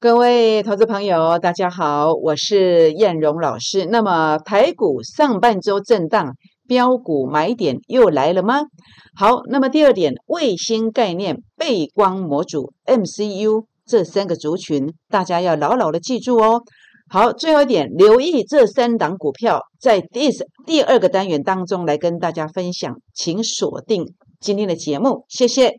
各位投资朋友，大家好，我是燕荣老师。那么台股上半周震荡，标股买点又来了吗？好，那么第二点，卫星概念、背光模组、MCU 这三个族群，大家要牢牢的记住哦。好，最后一点，留意这三档股票，在第第二个单元当中来跟大家分享，请锁定今天的节目，谢谢。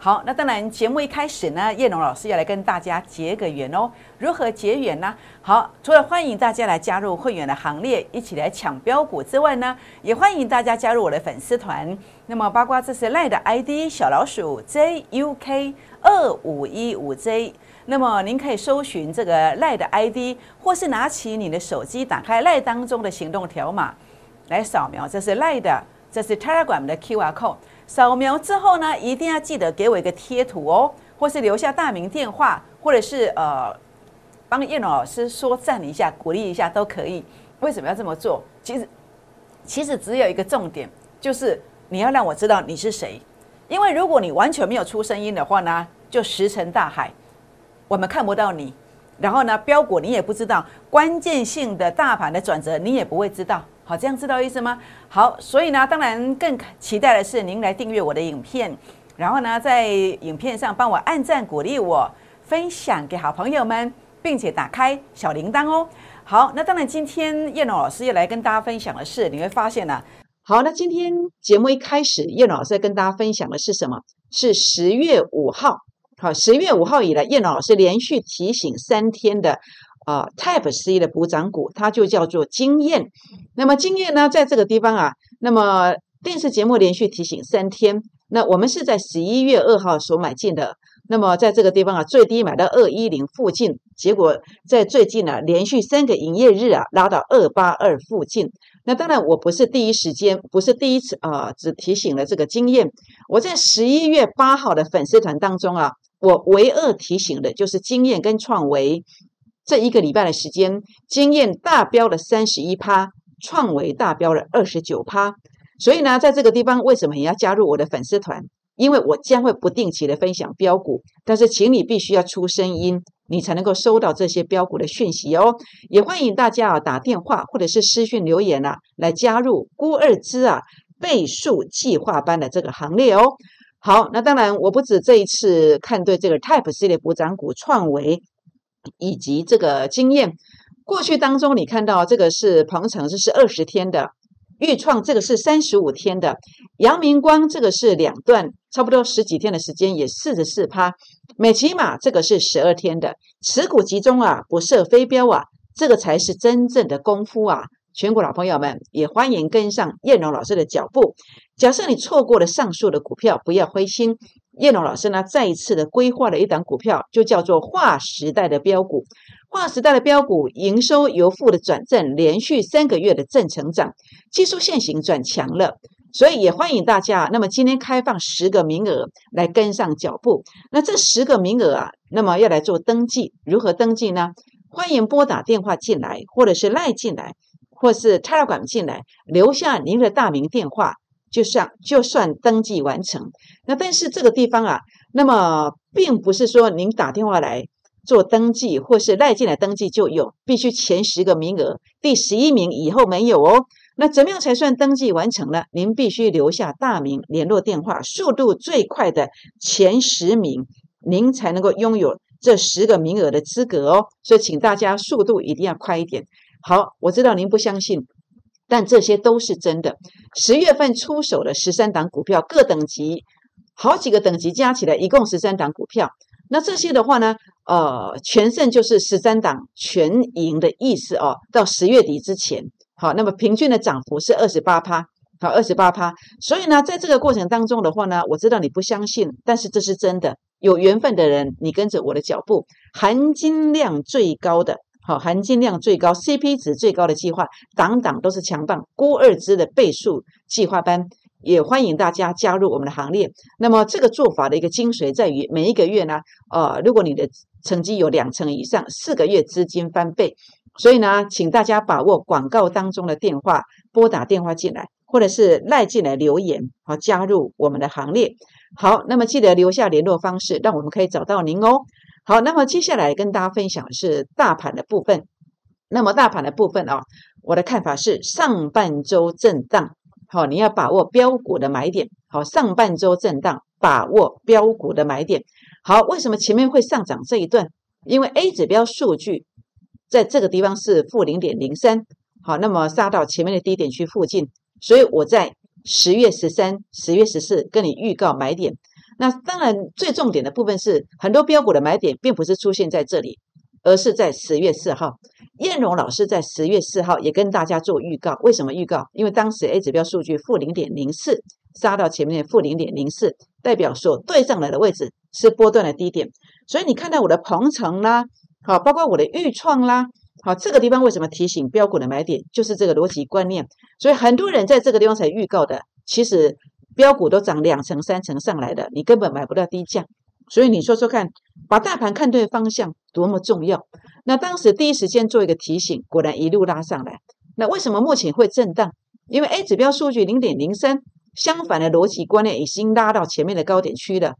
好，那当然，节目一开始呢，叶龙老师要来跟大家结个缘哦。如何结缘呢？好，除了欢迎大家来加入会员的行列，一起来抢标股之外呢，也欢迎大家加入我的粉丝团。那么，包括这是赖的 ID 小老鼠 JUK 二五一五 J。那么，您可以搜寻这个赖的 ID，或是拿起你的手机，打开赖当中的行动条码来扫描。这是赖的，这是 Telegram 的 QR code。扫描之后呢，一定要记得给我一个贴图哦，或是留下大名电话，或者是呃帮叶老师说赞一下，鼓励一下都可以。为什么要这么做？其实其实只有一个重点，就是你要让我知道你是谁。因为如果你完全没有出声音的话呢，就石沉大海，我们看不到你。然后呢，标股你也不知道，关键性的大盘的转折你也不会知道。好，这样知道意思吗？好，所以呢，当然更期待的是您来订阅我的影片，然后呢，在影片上帮我按赞鼓励我，分享给好朋友们，并且打开小铃铛哦。好，那当然今天叶龙老师要来跟大家分享的是，你会发现呢，好，那今天节目一开始，叶老师跟大家分享的是什么？是十月五号。好，十月五号以来，叶老师连续提醒三天的。啊，Type C 的补涨股，它就叫做经验。那么经验呢，在这个地方啊，那么电视节目连续提醒三天。那我们是在十一月二号所买进的。那么在这个地方啊，最低买到二一零附近，结果在最近呢，连续三个营业日啊，拉到二八二附近。那当然，我不是第一时间，不是第一次啊，只提醒了这个经验。我在十一月八号的粉丝团当中啊，我唯二提醒的就是经验跟创维。这一个礼拜的时间，经验大标了三十一趴，创维大标了二十九趴。所以呢，在这个地方，为什么你要加入我的粉丝团？因为我将会不定期的分享标股，但是请你必须要出声音，你才能够收到这些标股的讯息哦。也欢迎大家啊打电话或者是私讯留言啊，来加入孤二之啊倍数计划班的这个行列哦。好，那当然我不止这一次看对这个 Type 系列补涨股创维。以及这个经验，过去当中你看到这个是鹏程，这是二十天的；豫创这个是三十五天的；阳明光这个是两段，差不多十几天的时间，也四十四趴；美骑马这个是十二天的。持股集中啊，不设飞镖啊，这个才是真正的功夫啊！全国老朋友们也欢迎跟上燕荣老师的脚步。假设你错过了上述的股票，不要灰心。叶龙老师呢，再一次的规划了一档股票，就叫做划时代的标股。划时代的标股，营收由负的转正，连续三个月的正成长，技术线型转强了。所以也欢迎大家，那么今天开放十个名额来跟上脚步。那这十个名额啊，那么要来做登记，如何登记呢？欢迎拨打电话进来，或者是赖进来，或是 Telegram 进来，留下您的大名电话。就算就算登记完成，那但是这个地方啊，那么并不是说您打电话来做登记，或是赖进来登记就有，必须前十个名额，第十一名以后没有哦。那怎么样才算登记完成了？您必须留下大名、联络电话，速度最快的前十名，您才能够拥有这十个名额的资格哦。所以请大家速度一定要快一点。好，我知道您不相信。但这些都是真的。十月份出手的十三档股票，各等级好几个等级加起来，一共十三档股票。那这些的话呢，呃，全胜就是十三档全赢的意思哦。到十月底之前，好，那么平均的涨幅是二十八趴，好，二十八趴。所以呢，在这个过程当中的话呢，我知道你不相信，但是这是真的。有缘分的人，你跟着我的脚步，含金量最高的。好，含金量最高、CP 值最高的计划，档档都是强棒。郭二支的倍数计划班，也欢迎大家加入我们的行列。那么这个做法的一个精髓在于，每一个月呢，呃，如果你的成绩有两成以上，四个月资金翻倍。所以呢，请大家把握广告当中的电话，拨打电话进来，或者是赖进来留言，好加入我们的行列。好，那么记得留下联络方式，让我们可以找到您哦。好，那么接下来跟大家分享的是大盘的部分。那么大盘的部分啊，我的看法是上半周震荡，好，你要把握标股的买点。好，上半周震荡，把握标股的买点。好，为什么前面会上涨这一段？因为 A 指标数据在这个地方是负零点零三，好，那么杀到前面的低点区附近，所以我在十月十三、十月十四跟你预告买点。那当然最重点的部分是很多标股的买点，并不是出现在这里，而是在十月四号。燕荣老师在十月四号也跟大家做预告，为什么预告？因为当时 A 指标数据负零点零四，杀到前面的负零点零四，代表所对上来的位置是波段的低点，所以你看到我的鹏程啦，好，包括我的预创啦，好，这个地方为什么提醒标股的买点？就是这个逻辑观念，所以很多人在这个地方才预告的，其实标股都涨两成、三成上来的，你根本买不到低价。所以你说说看，把大盘看对方向多么重要。那当时第一时间做一个提醒，果然一路拉上来。那为什么目前会震荡？因为 A 指标数据零点零三，相反的逻辑观念已经拉到前面的高点区了。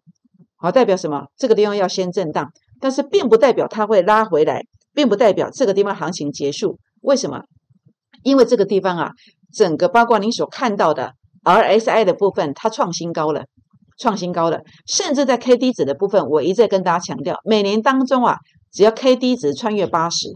好，代表什么？这个地方要先震荡，但是并不代表它会拉回来，并不代表这个地方行情结束。为什么？因为这个地方啊，整个包括您所看到的 RSI 的部分，它创新高了。创新高了，甚至在 K D 值的部分，我一再跟大家强调，每年当中啊，只要 K D 值穿越八十，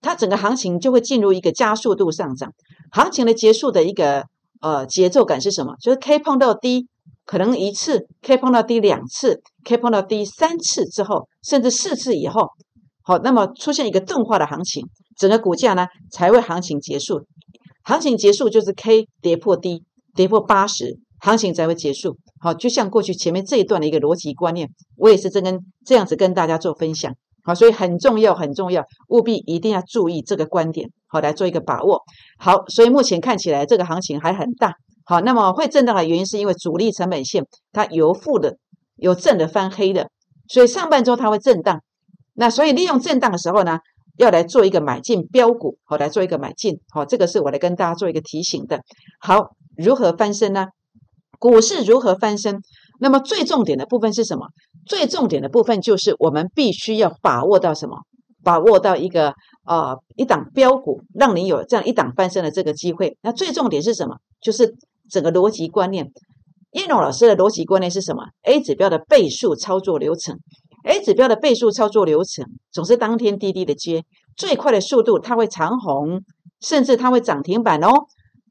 它整个行情就会进入一个加速度上涨。行情的结束的一个呃节奏感是什么？就是 K 碰到低，可能一次 K 碰到低两次，K 碰到低三次之后，甚至四次以后，好，那么出现一个钝化的行情，整个股价呢才会行情结束。行情结束就是 K 跌破低，跌破八十。行情才会结束。好，就像过去前面这一段的一个逻辑观念，我也是这跟这样子跟大家做分享。好，所以很重要，很重要，务必一定要注意这个观点，好来做一个把握。好，所以目前看起来这个行情还很大。好，那么会震荡的原因是因为主力成本线它由负的由正的翻黑的，所以上半周它会震荡。那所以利用震荡的时候呢，要来做一个买进标股，好来做一个买进。好，这个是我来跟大家做一个提醒的。好，如何翻身呢？股市如何翻身？那么最重点的部分是什么？最重点的部分就是我们必须要把握到什么？把握到一个呃一档标股，让你有这样一档翻身的这个机会。那最重点是什么？就是整个逻辑观念。叶龙老师的逻辑观念是什么？A 指标的倍数操作流程，A 指标的倍数操作流程总是当天滴滴的接，最快的速度它会长红，甚至它会涨停板哦。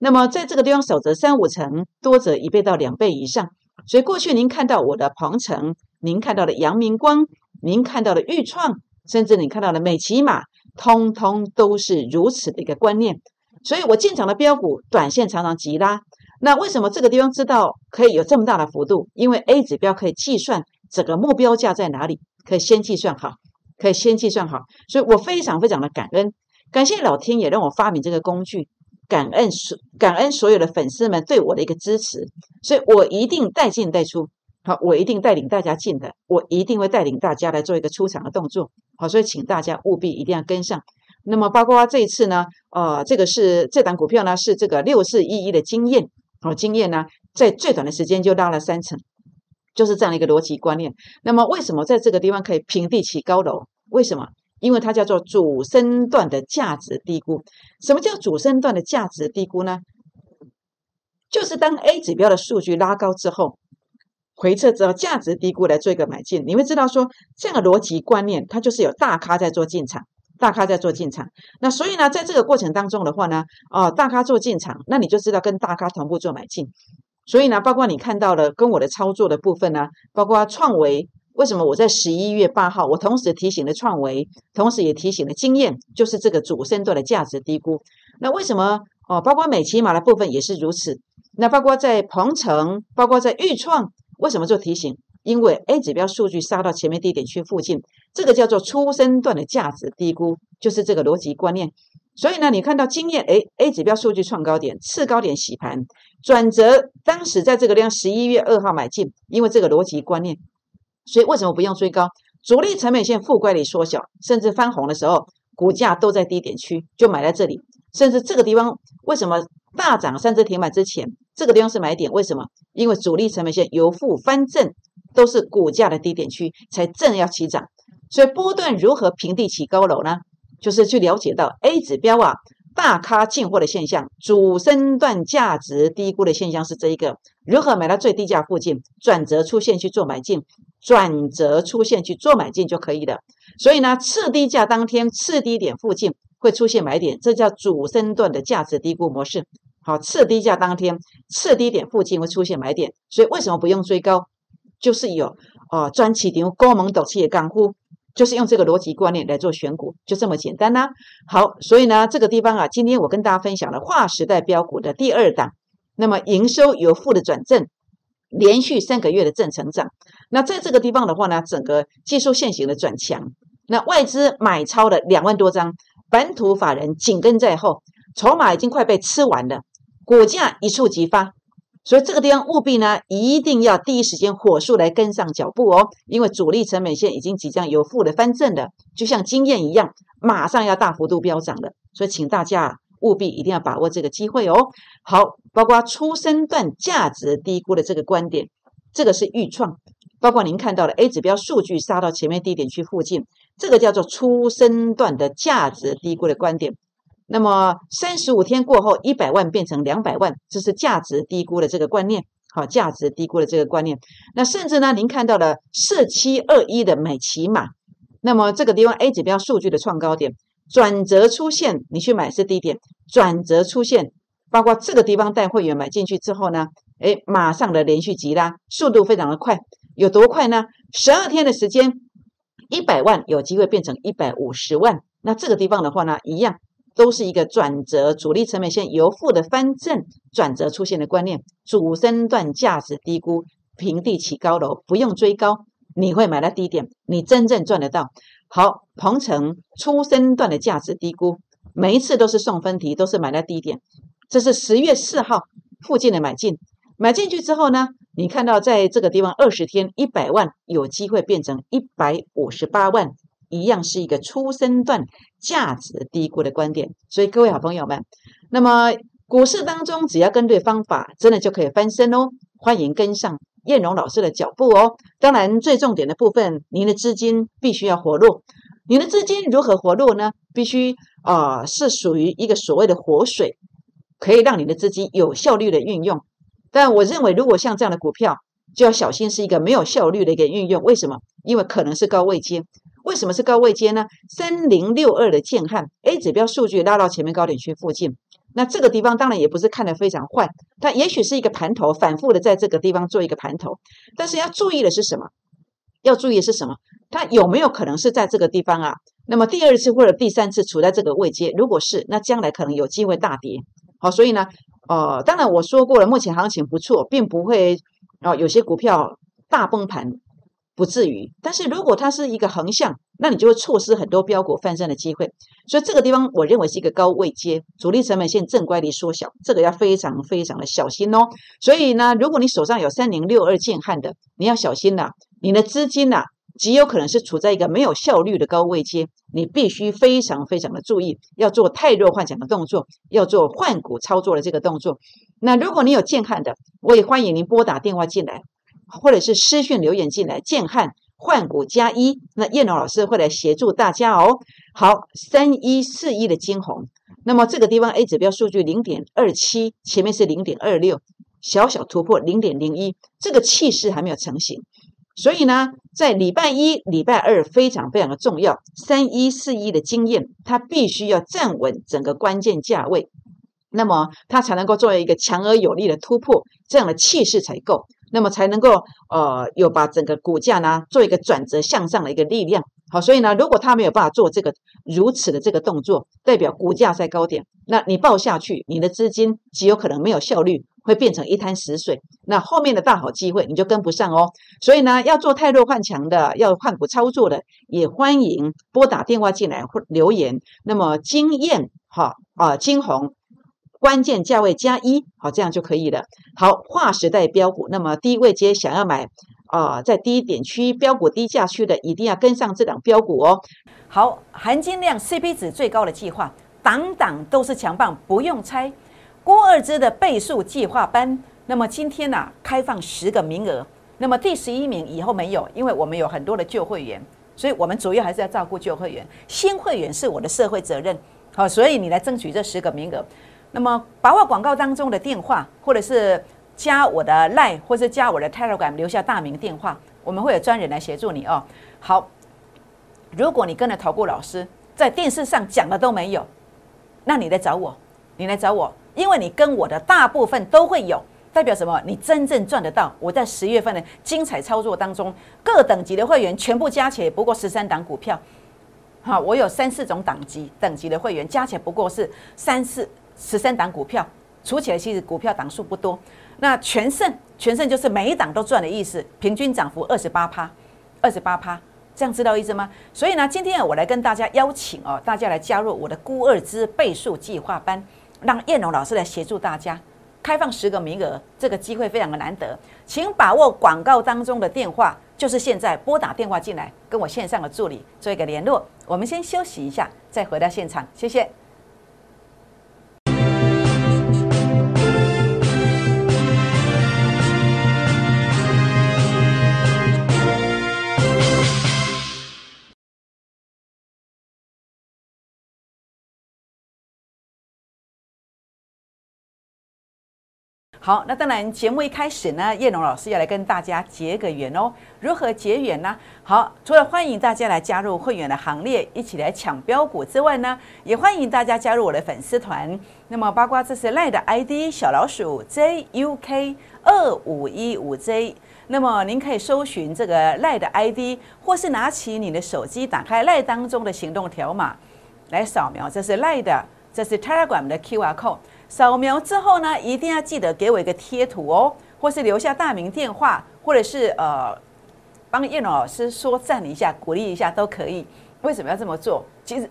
那么在这个地方守则三五成，多则一倍到两倍以上。所以过去您看到我的鹏程，您看到的阳明光，您看到的豫创，甚至你看到的美骑马，通通都是如此的一个观念。所以我进场的标股，短线常常急拉。那为什么这个地方知道可以有这么大的幅度？因为 A 指标可以计算整个目标价在哪里，可以先计算好，可以先计算好。所以我非常非常的感恩，感谢老天爷让我发明这个工具。感恩所感恩所有的粉丝们对我的一个支持，所以我一定带进带出，好，我一定带领大家进的，我一定会带领大家来做一个出场的动作，好，所以请大家务必一定要跟上。那么包括这一次呢，呃，这个是这档股票呢是这个六四一一的经验，好，经验呢在最短的时间就拉了三成，就是这样的一个逻辑观念。那么为什么在这个地方可以平地起高楼？为什么？因为它叫做主升段的价值低估。什么叫主升段的价值低估呢？就是当 A 指标的数据拉高之后，回撤之后价值低估来做一个买进。你会知道说这样的逻辑观念，它就是有大咖在做进场，大咖在做进场。那所以呢，在这个过程当中的话呢，哦，大咖做进场，那你就知道跟大咖同步做买进。所以呢，包括你看到了跟我的操作的部分呢，包括创维。为什么我在十一月八号，我同时提醒了创维，同时也提醒了经验，就是这个主升段的价值低估。那为什么哦？包括美骑马的部分也是如此。那包括在鹏城，包括在豫创，为什么做提醒？因为 A 指标数据杀到前面低点区附近，这个叫做初升段的价值低估，就是这个逻辑观念。所以呢，你看到经验，哎，A 指标数据创高点，次高点洗盘转折，当时在这个量十一月二号买进，因为这个逻辑观念，所以为什么不用追高？主力成本线负乖离缩小，甚至翻红的时候，股价都在低点区，就买在这里。甚至这个地方为什么大涨，甚至停板之前，这个地方是买点？为什么？因为主力成本线由负翻正，都是股价的低点区，才正要起涨。所以波段如何平地起高楼呢？就是去了解到 A 指标啊，大咖进货的现象，主升段价值低估的现象是这一个。如何买到最低价附近，转折出现去做买进？转折出现去做买进就可以了，所以呢，次低价当天次低点附近会出现买点，这叫主升段的价值低估模式。好，次低价当天次低点附近会出现买点，所以为什么不用追高？就是有哦，专起顶高猛陡气的干呼，就是用这个逻辑观念来做选股，就这么简单啦。好，所以呢，这个地方啊，今天我跟大家分享了划时代标股的第二档，那么营收由负的转正。连续三个月的正成长，那在这个地方的话呢，整个技术线型的转强，那外资买超了两万多张，本土法人紧跟在后，筹码已经快被吃完了，股价一触即发，所以这个地方务必呢，一定要第一时间火速来跟上脚步哦，因为主力成本线已经即将由负的翻正了，就像经验一样，马上要大幅度飙涨了，所以请大家。务必一定要把握这个机会哦。好，包括初升段价值低估的这个观点，这个是预创。包括您看到的 A 指标数据杀到前面低点区附近，这个叫做初升段的价值低估的观点。那么三十五天过后，一百万变成两百万，这是价值低估的这个观念。好，价值低估的这个观念。那甚至呢，您看到了四七二一的美骑马，那么这个地方 A 指标数据的创高点。转折出现，你去买是低点。转折出现，包括这个地方带会员买进去之后呢，哎，马上的连续急拉，速度非常的快，有多快呢？十二天的时间，一百万有机会变成一百五十万。那这个地方的话呢，一样都是一个转折，主力成本线由负的翻正，转折出现的观念，主升段价值低估，平地起高楼，不用追高，你会买到低点，你真正赚得到。好，鹏程初升段的价值低估，每一次都是送分题，都是买在低点。这是十月四号附近的买进，买进去之后呢，你看到在这个地方二十天一百万有机会变成一百五十八万，一样是一个初升段价值低估的观点。所以各位好朋友们，那么股市当中只要跟对方法，真的就可以翻身哦。欢迎跟上。燕荣老师的脚步哦，当然最重点的部分，您的资金必须要活络。您的资金如何活络呢？必须啊，是属于一个所谓的活水，可以让你的资金有效率的运用。但我认为，如果像这样的股票，就要小心是一个没有效率的一个运用。为什么？因为可能是高位接。为什么是高位接呢？三零六二的建汉 A 指标数据拉到前面高点区附近。那这个地方当然也不是看得非常坏，它也许是一个盘头，反复的在这个地方做一个盘头。但是要注意的是什么？要注意的是什么？它有没有可能是在这个地方啊？那么第二次或者第三次处在这个位阶，如果是，那将来可能有机会大跌。好，所以呢，呃，当然我说过了，目前行情不错，并不会啊，有些股票大崩盘。不至于，但是如果它是一个横向，那你就会错失很多标股翻身的机会。所以这个地方我认为是一个高位阶，主力成本线正乖离缩小，这个要非常非常的小心哦。所以呢，如果你手上有三零六二建汉的，你要小心呐，你的资金呐极有可能是处在一个没有效率的高位阶，你必须非常非常的注意，要做太弱换强的动作，要做换股操作的这个动作。那如果你有建汉的，我也欢迎您拨打电话进来。或者是私讯留言进来，建汉换股加一，那叶龙老师会来协助大家哦。好，三一四一的金红，那么这个地方 A 指标数据零点二七，前面是零点二六，小小突破零点零一，这个气势还没有成型，所以呢，在礼拜一、礼拜二非常非常的重要。三一四一的经验，它必须要站稳整个关键价位，那么它才能够作为一个强而有力的突破，这样的气势才够。那么才能够呃有把整个股价呢做一个转折向上的一个力量，好，所以呢，如果他没有办法做这个如此的这个动作，代表股价在高点，那你报下去，你的资金极有可能没有效率，会变成一滩死水。那后面的大好机会你就跟不上哦。所以呢，要做太弱换强的，要换股操作的，也欢迎拨打电话进来或留言。那么经验哈啊，金红关键价位加一，好，这样就可以了。好，划时代标股，那么低位接想要买啊，在低点区标股低价区的，一定要跟上这档标股哦。好，含金量 CP 值最高的计划，档档都是强棒，不用猜。郭二支的倍数计划班，那么今天呢，开放十个名额。那么第十一名以后没有，因为我们有很多的旧会员，所以我们主要还是要照顾旧会员，新会员是我的社会责任。好，所以你来争取这十个名额。那么把握广告当中的电话，或者是加我的 Line，或是加我的 Telegram，留下大名电话，我们会有专人来协助你哦。好，如果你跟着投顾老师在电视上讲的都没有，那你来找我，你来找我，因为你跟我的大部分都会有，代表什么？你真正赚得到。我在十月份的精彩操作当中，各等级的会员全部加起来不过十三档股票，好，我有三四种等级等级的会员，加起来不过是三四。十三档股票，除起来其实股票档数不多。那全胜，全胜就是每一档都赚的意思，平均涨幅二十八趴，二十八趴，这样知道意思吗？所以呢，今天我来跟大家邀请哦，大家来加入我的孤二之倍数计划班，让燕龙老师来协助大家，开放十个名额，这个机会非常的难得，请把握广告当中的电话，就是现在拨打电话进来，跟我线上的助理做一个联络。我们先休息一下，再回到现场，谢谢。好，那当然，节目一开始呢，叶龙老师要来跟大家结个缘哦。如何结缘呢？好，除了欢迎大家来加入会员的行列，一起来抢标股之外呢，也欢迎大家加入我的粉丝团。那么，八卦这是赖的 ID 小老鼠 JUK 二五一五 J。那么，您可以搜寻这个赖的 ID，或是拿起你的手机，打开赖当中的行动条码来扫描。这是赖的，这是 Telegram 的 QR code。扫描之后呢，一定要记得给我一个贴图哦，或是留下大名电话，或者是呃，帮叶龙老师说赞一下，鼓励一下都可以。为什么要这么做？其实，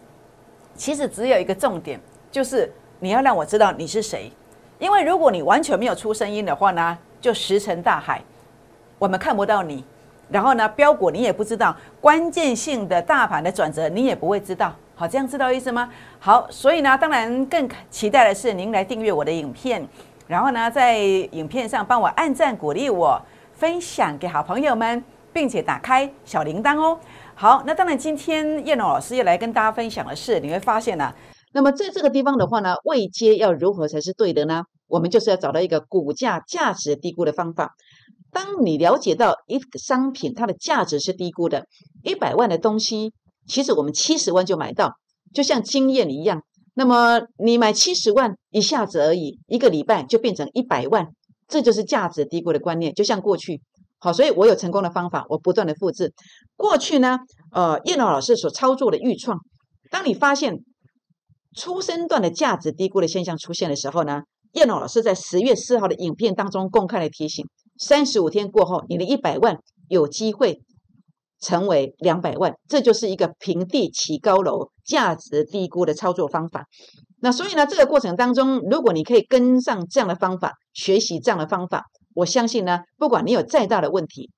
其实只有一个重点，就是你要让我知道你是谁。因为如果你完全没有出声音的话呢，就石沉大海，我们看不到你。然后呢，标股你也不知道，关键性的大盘的转折你也不会知道。好，这样知道意思吗？好，所以呢，当然更期待的是您来订阅我的影片，然后呢，在影片上帮我按赞鼓励我，分享给好朋友们，并且打开小铃铛哦。好，那当然今天叶龙老师要来跟大家分享的是，你会发现呢，那么在这个地方的话呢，未接要如何才是对的呢？我们就是要找到一个股价价值低估的方法。当你了解到一个商品它的价值是低估的，一百万的东西。其实我们七十万就买到，就像经验一样。那么你买七十万一下子而已，一个礼拜就变成一百万，这就是价值低估的观念。就像过去，好，所以我有成功的方法，我不断的复制。过去呢，呃，叶老老师所操作的预创，当你发现初生段的价值低估的现象出现的时候呢，叶老老师在十月四号的影片当中公开的提醒：三十五天过后，你的一百万有机会。成为两百万，这就是一个平地起高楼、价值低估的操作方法。那所以呢，这个过程当中，如果你可以跟上这样的方法，学习这样的方法，我相信呢，不管你有再大的问题，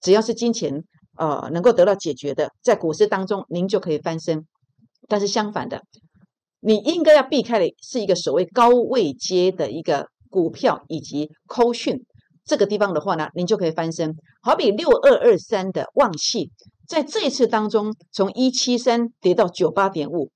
只要是金钱呃能够得到解决的，在股市当中您就可以翻身。但是相反的，你应该要避开的是一个所谓高位阶的一个股票以及扣讯。这个地方的话呢，您就可以翻身。好比六二二三的旺系，在这一次当中，从一七三跌到九八点五，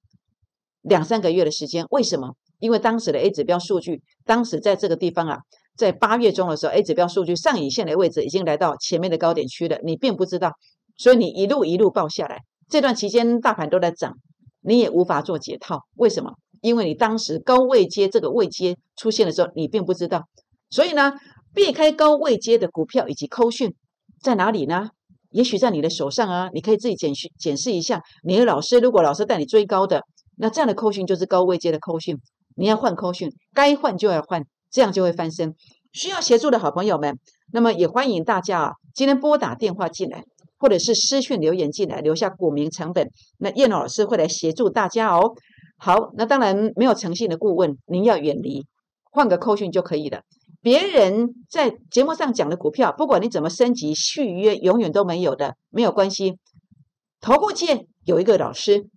两三个月的时间。为什么？因为当时的 A 指标数据，当时在这个地方啊，在八月中的时候，A 指标数据上影线的位置已经来到前面的高点区了，你并不知道，所以你一路一路报下来。这段期间大盘都在涨，你也无法做解套。为什么？因为你当时高位接这个位接出现的时候，你并不知道，所以呢。避开高位接的股票以及扣讯在哪里呢？也许在你的手上啊，你可以自己检视检视一下。你的老师如果老师带你追高的，那这样的扣讯就是高位接的扣讯，你要换扣讯，该换就要换，这样就会翻身。需要协助的好朋友们，那么也欢迎大家啊，今天拨打电话进来，或者是私讯留言进来，留下股民成本，那叶老师会来协助大家哦。好，那当然没有诚信的顾问，您要远离，换个扣讯就可以了。别人在节目上讲的股票，不管你怎么升级续约，永远都没有的，没有关系。头部界有一个老师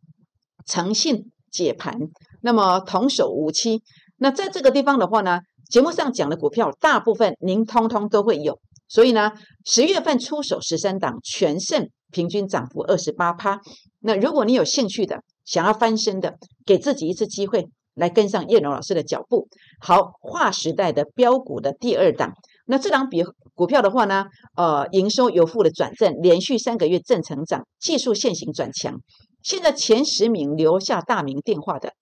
诚信解盘，那么童叟无欺。那在这个地方的话呢，节目上讲的股票大部分您通通都会有。所以呢，十月份出手十三档全胜，平均涨幅二十八趴。那如果你有兴趣的，想要翻身的，给自己一次机会。来跟上叶龙老师的脚步。好，划时代的标股的第二档，那这档比股票的话呢，呃，营收由负的转正，连续三个月正成长，技术线型转强。现在前十名留下大名电话的，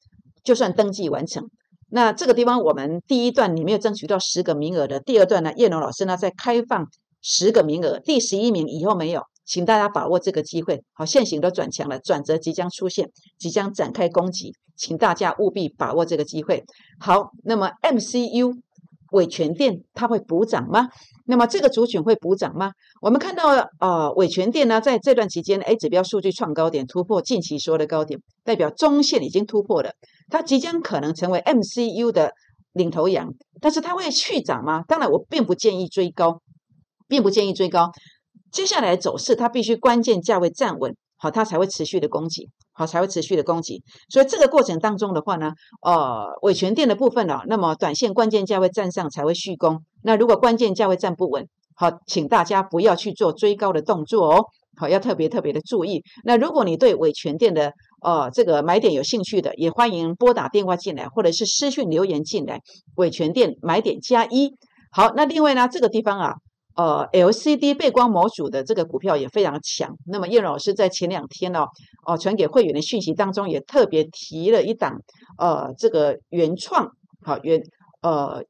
就算登记完成。那这个地方我们第一段你没有争取到十个名额的，第二段呢，叶龙老师呢在开放十个名额，第十一名以后没有。请大家把握这个机会，好，现行都转强了，转折即将出现，即将展开攻击，请大家务必把握这个机会。好，那么 MCU 伟全电它会补涨吗？那么这个族群会补涨吗？我们看到呃伟全电呢，在这段期间 A 指标数据创高点，突破近期所有的高点，代表中线已经突破了，它即将可能成为 MCU 的领头羊，但是它会续涨吗？当然，我并不建议追高，并不建议追高。接下来走势，它必须关键价位站稳，好，它才会持续的攻击，好，才会持续的攻击。所以这个过程当中的话呢，呃，尾权店的部分呢，那么短线关键价位站上才会续攻。那如果关键价位站不稳，好，请大家不要去做追高的动作哦，好，要特别特别的注意。那如果你对尾权店的呃这个买点有兴趣的，也欢迎拨打电话进来，或者是私讯留言进来，尾权店买点加一。好，那另外呢，这个地方啊。呃，LCD 背光模组的这个股票也非常强。那么叶老师在前两天呢，哦，传给会员的讯息当中也特别提了一档，呃，这个原创，好原呃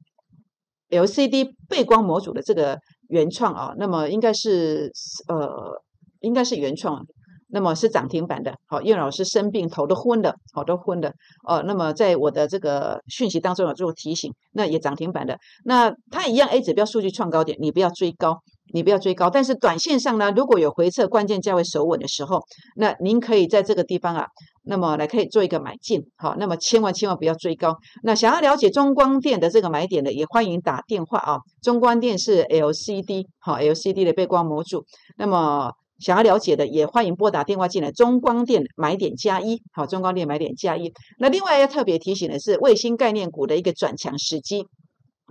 LCD 背光模组的这个原创啊，那么应该是呃，应该是原创。那么是涨停板的，好，叶老师生病头都昏了，好都昏了，哦，那么在我的这个讯息当中有做提醒，那也涨停板的，那它一样 A 指标数据创高点，你不要追高，你不要追高，但是短线上呢，如果有回撤关键价位守稳的时候，那您可以在这个地方啊，那么来可以做一个买进，好，那么千万千万不要追高。那想要了解中光电的这个买点的，也欢迎打电话啊，中光电是 LCD，好 LCD 的背光模组，那么。想要了解的也欢迎拨打电话进来。中光电买点加一，好，中光电买点加一。那另外要特别提醒的是，卫星概念股的一个转强时机。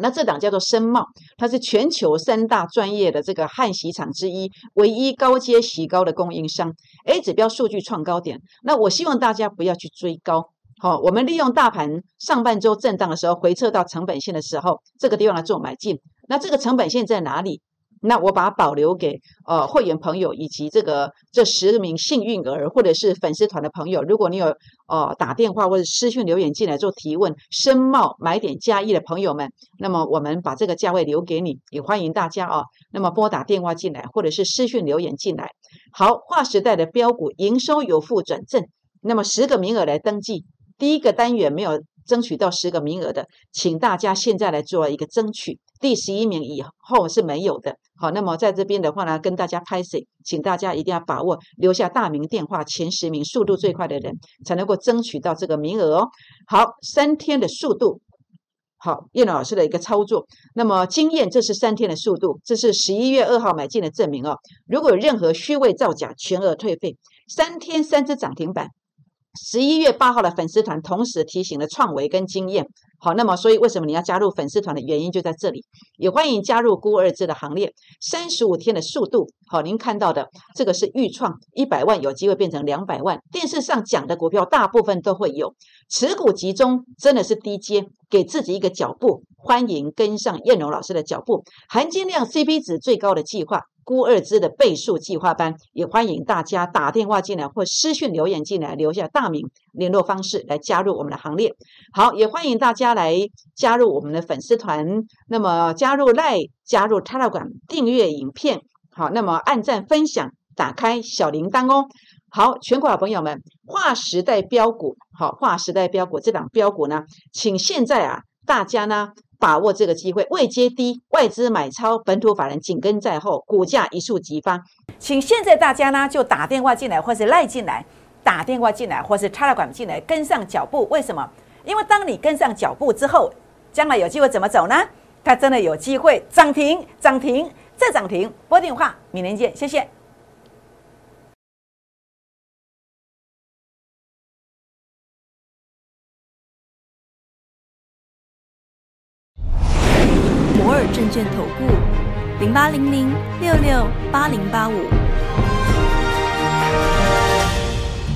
那这档叫做深茂，它是全球三大专业的这个焊锡厂之一，唯一高阶锡膏的供应商。A 指标数据创高点，那我希望大家不要去追高，好，我们利用大盘上半周震荡的时候回撤到成本线的时候，这个地方来做买进。那这个成本线在哪里？那我把保留给呃会员朋友以及这个这十名幸运儿或者是粉丝团的朋友，如果你有呃打电话或者私讯留言进来做提问，深茂买点加一的朋友们，那么我们把这个价位留给你，也欢迎大家啊，那么拨打电话进来或者是私讯留言进来。好，划时代的标股营收有负转正，那么十个名额来登记，第一个单元没有。争取到十个名额的，请大家现在来做一个争取。第十一名以后是没有的。好，那么在这边的话呢，跟大家拍摄，请大家一定要把握留下大名电话，前十名速度最快的人才能够争取到这个名额哦。好，三天的速度，好，叶老师的一个操作。那么经验，这是三天的速度，这是十一月二号买进的证明哦。如果有任何虚伪造假，全额退费。三天三只涨停板。十一月八号的粉丝团同时提醒了创维跟经验，好，那么所以为什么你要加入粉丝团的原因就在这里，也欢迎加入孤二字的行列。三十五天的速度，好，您看到的这个是预创一百万有机会变成两百万，电视上讲的股票大部分都会有，持股集中真的是低阶，给自己一个脚步，欢迎跟上燕荣老师的脚步，含金量 CP 值最高的计划。估二支的倍数计划班，也欢迎大家打电话进来或私讯留言进来，留下大名、联络方式来加入我们的行列。好，也欢迎大家来加入我们的粉丝团。那么加入赖、加入 Telegram、订阅影片。好，那么按赞、分享、打开小铃铛哦。好，全国好朋友们，划时代标股，好，划时代标股这档标股呢，请现在啊。大家呢把握这个机会，未接低，外资买超，本土法人紧跟在后，股价一触即发。请现在大家呢就打电话进来，或是赖进来，打电话进来，或是插了管进来，跟上脚步。为什么？因为当你跟上脚步之后，将来有机会怎么走呢？它真的有机会涨停，涨停再涨停。拨电话，明年见，谢谢。摩尔证券投顾零八零零六六八零八五。